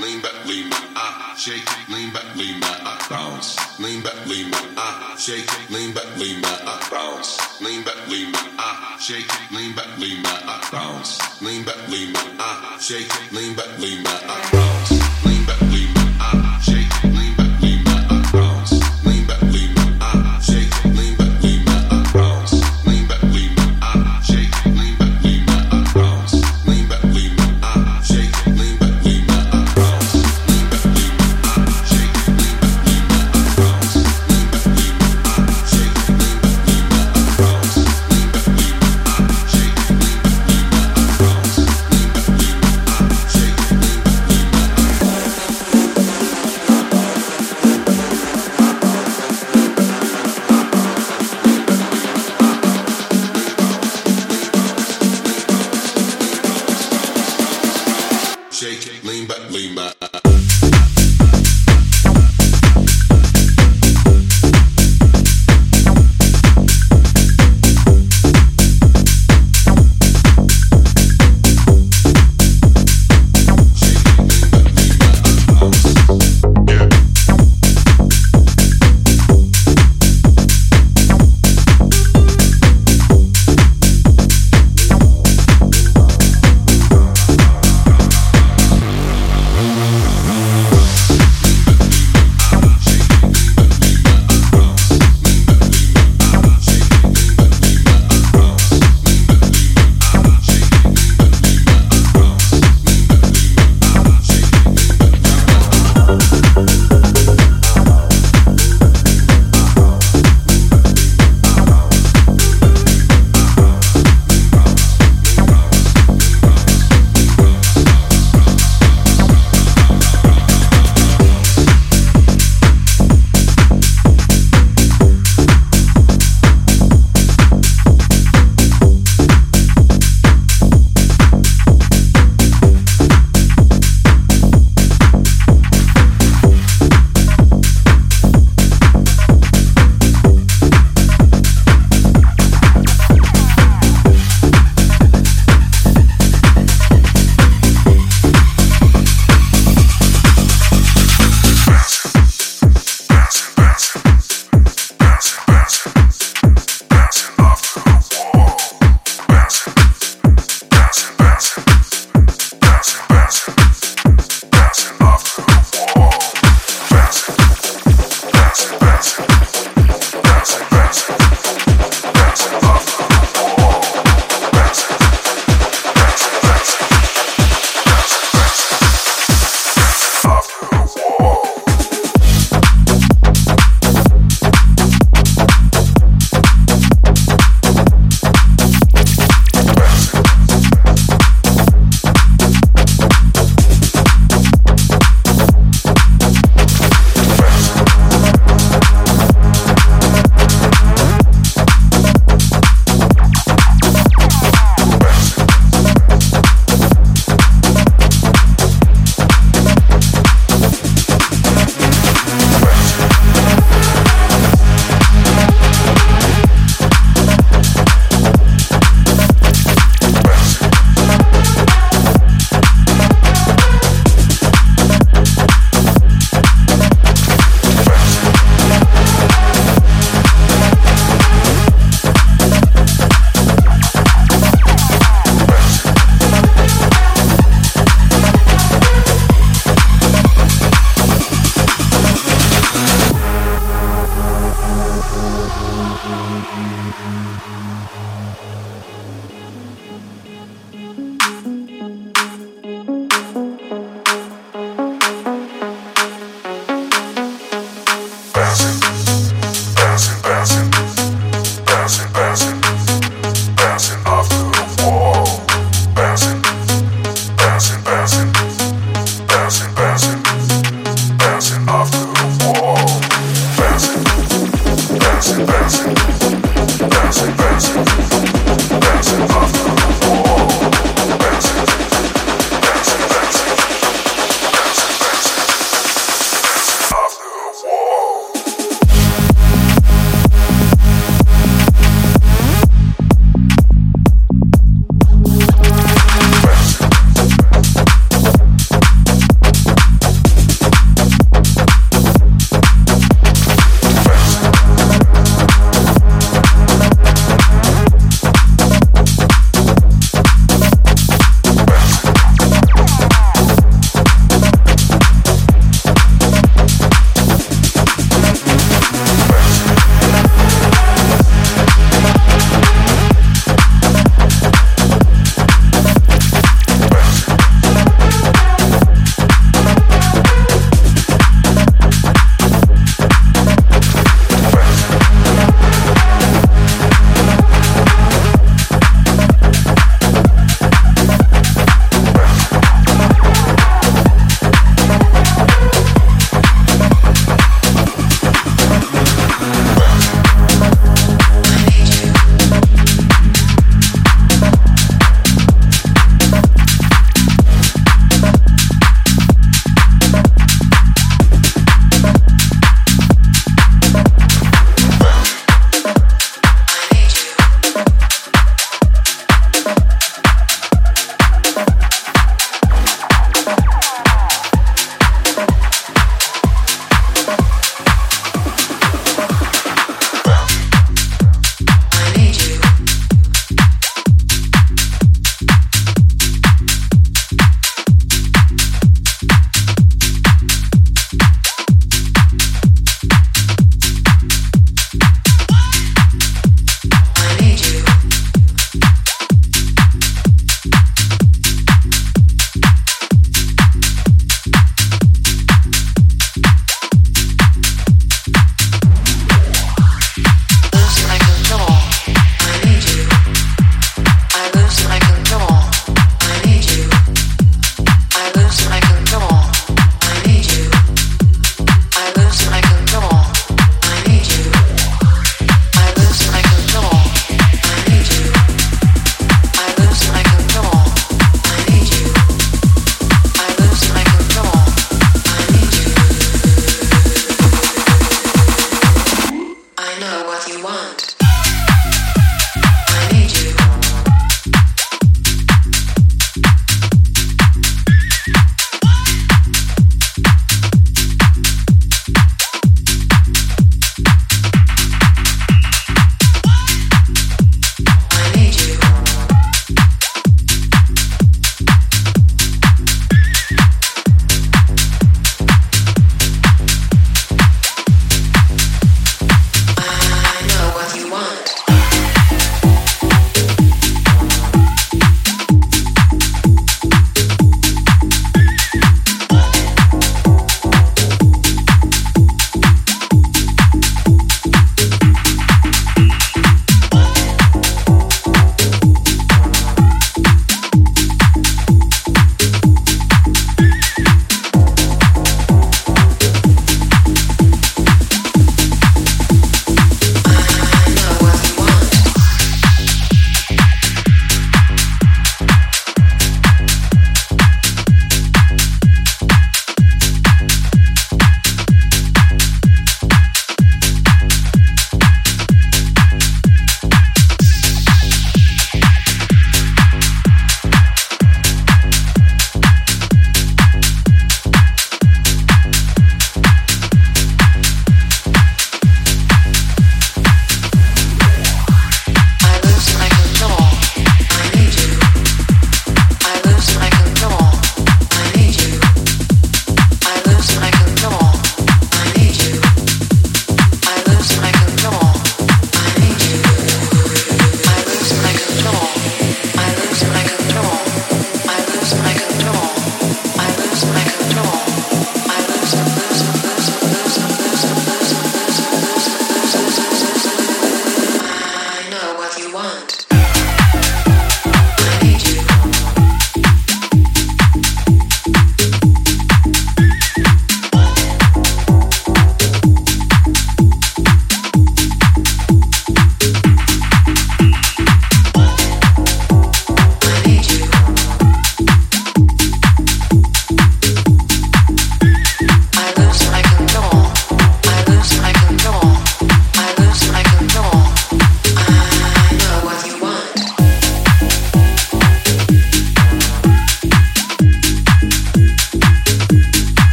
lean back, lean back, I shake, lean back, lean back, I bounce, lean back, lean back, I shake, lean back, lean back, I bounce, lean back, lean back, I shake, lean back, lean back, I bounce, lean back, lean back, I shake, lean back, lean back, I bounce,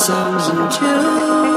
blossoms and June.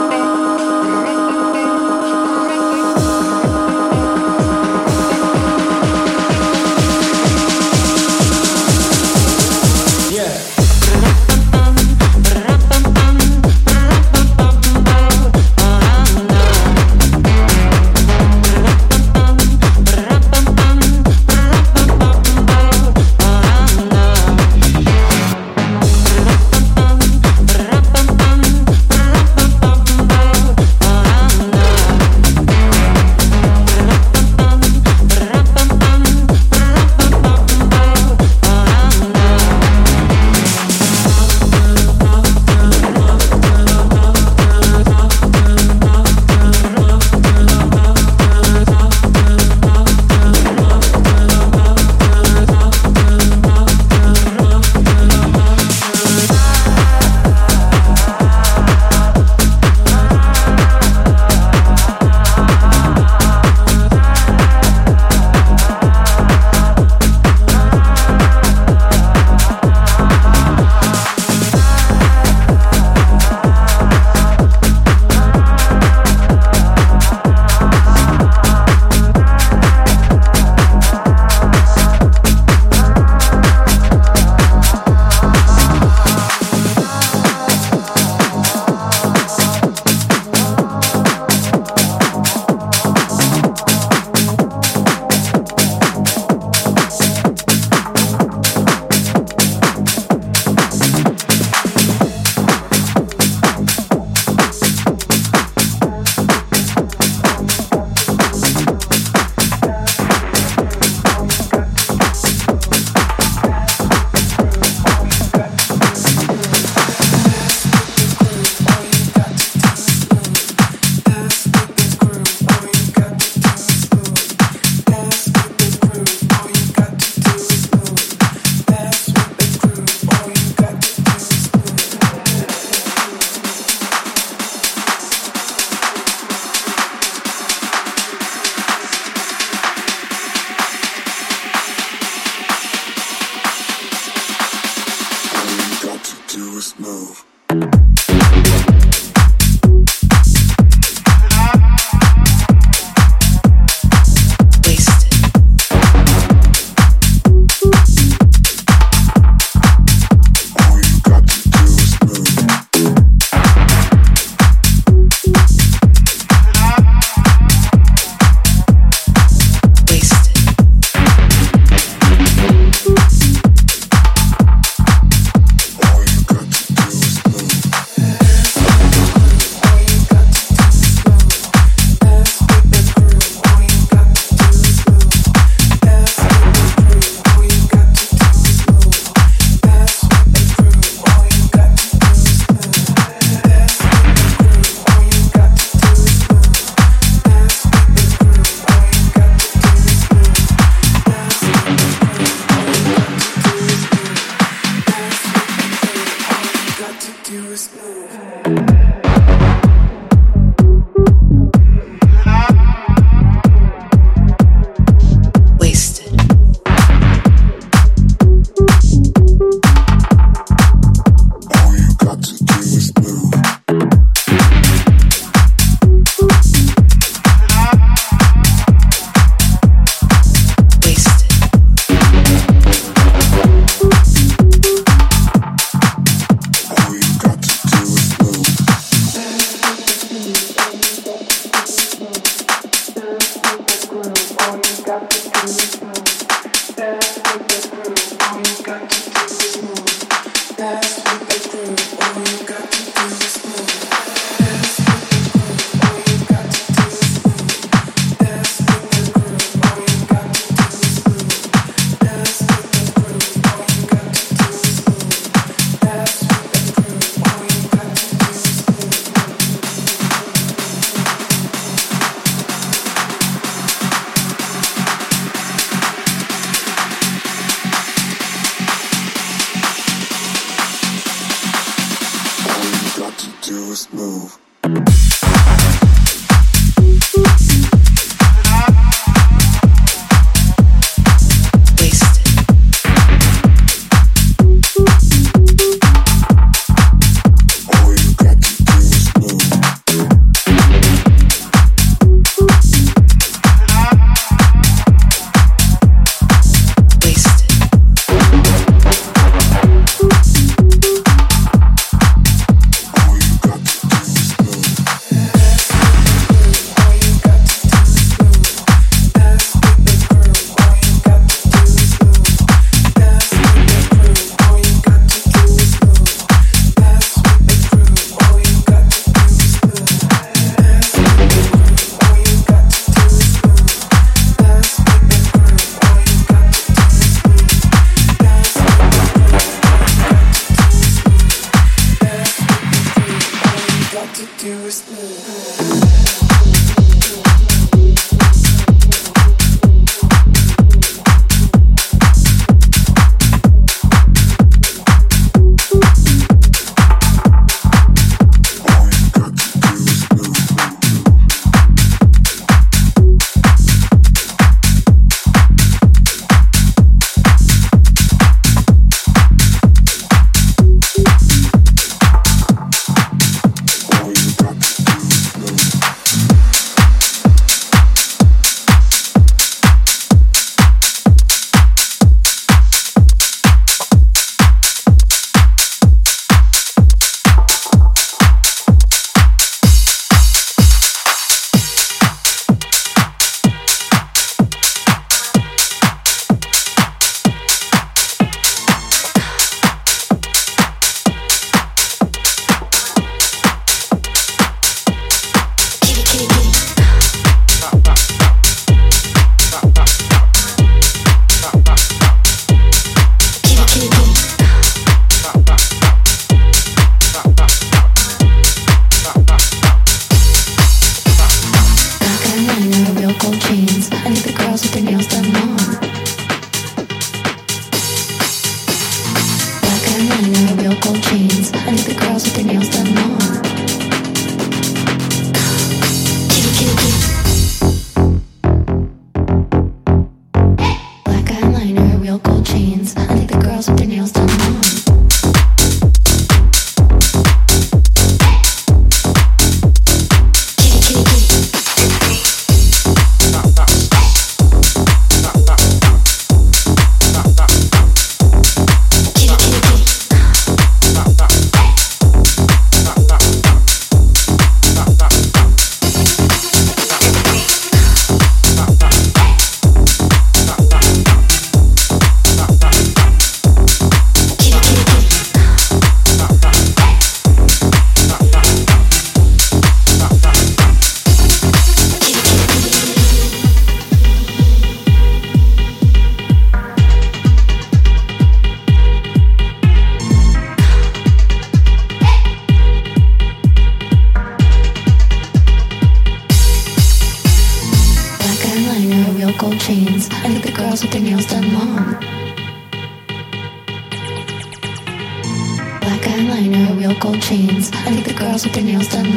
Real gold chains. I think the girls with their nails done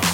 long.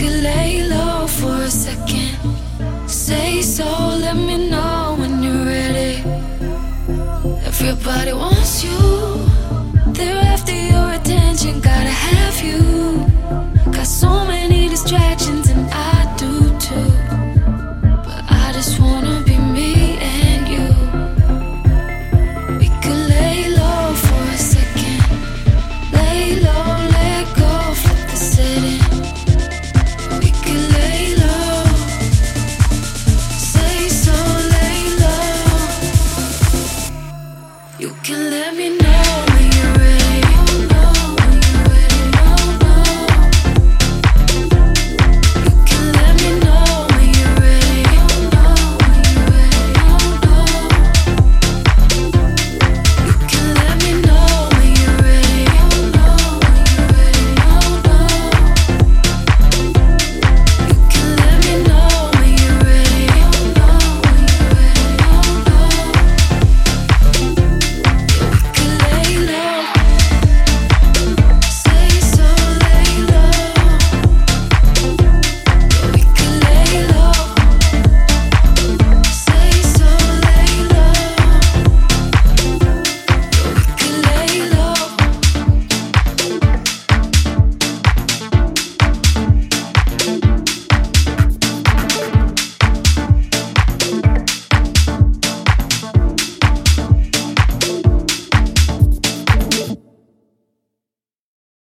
could lay low for a second. Say so, let me know when you're ready. Everybody wants you, they're after your attention, gotta have you.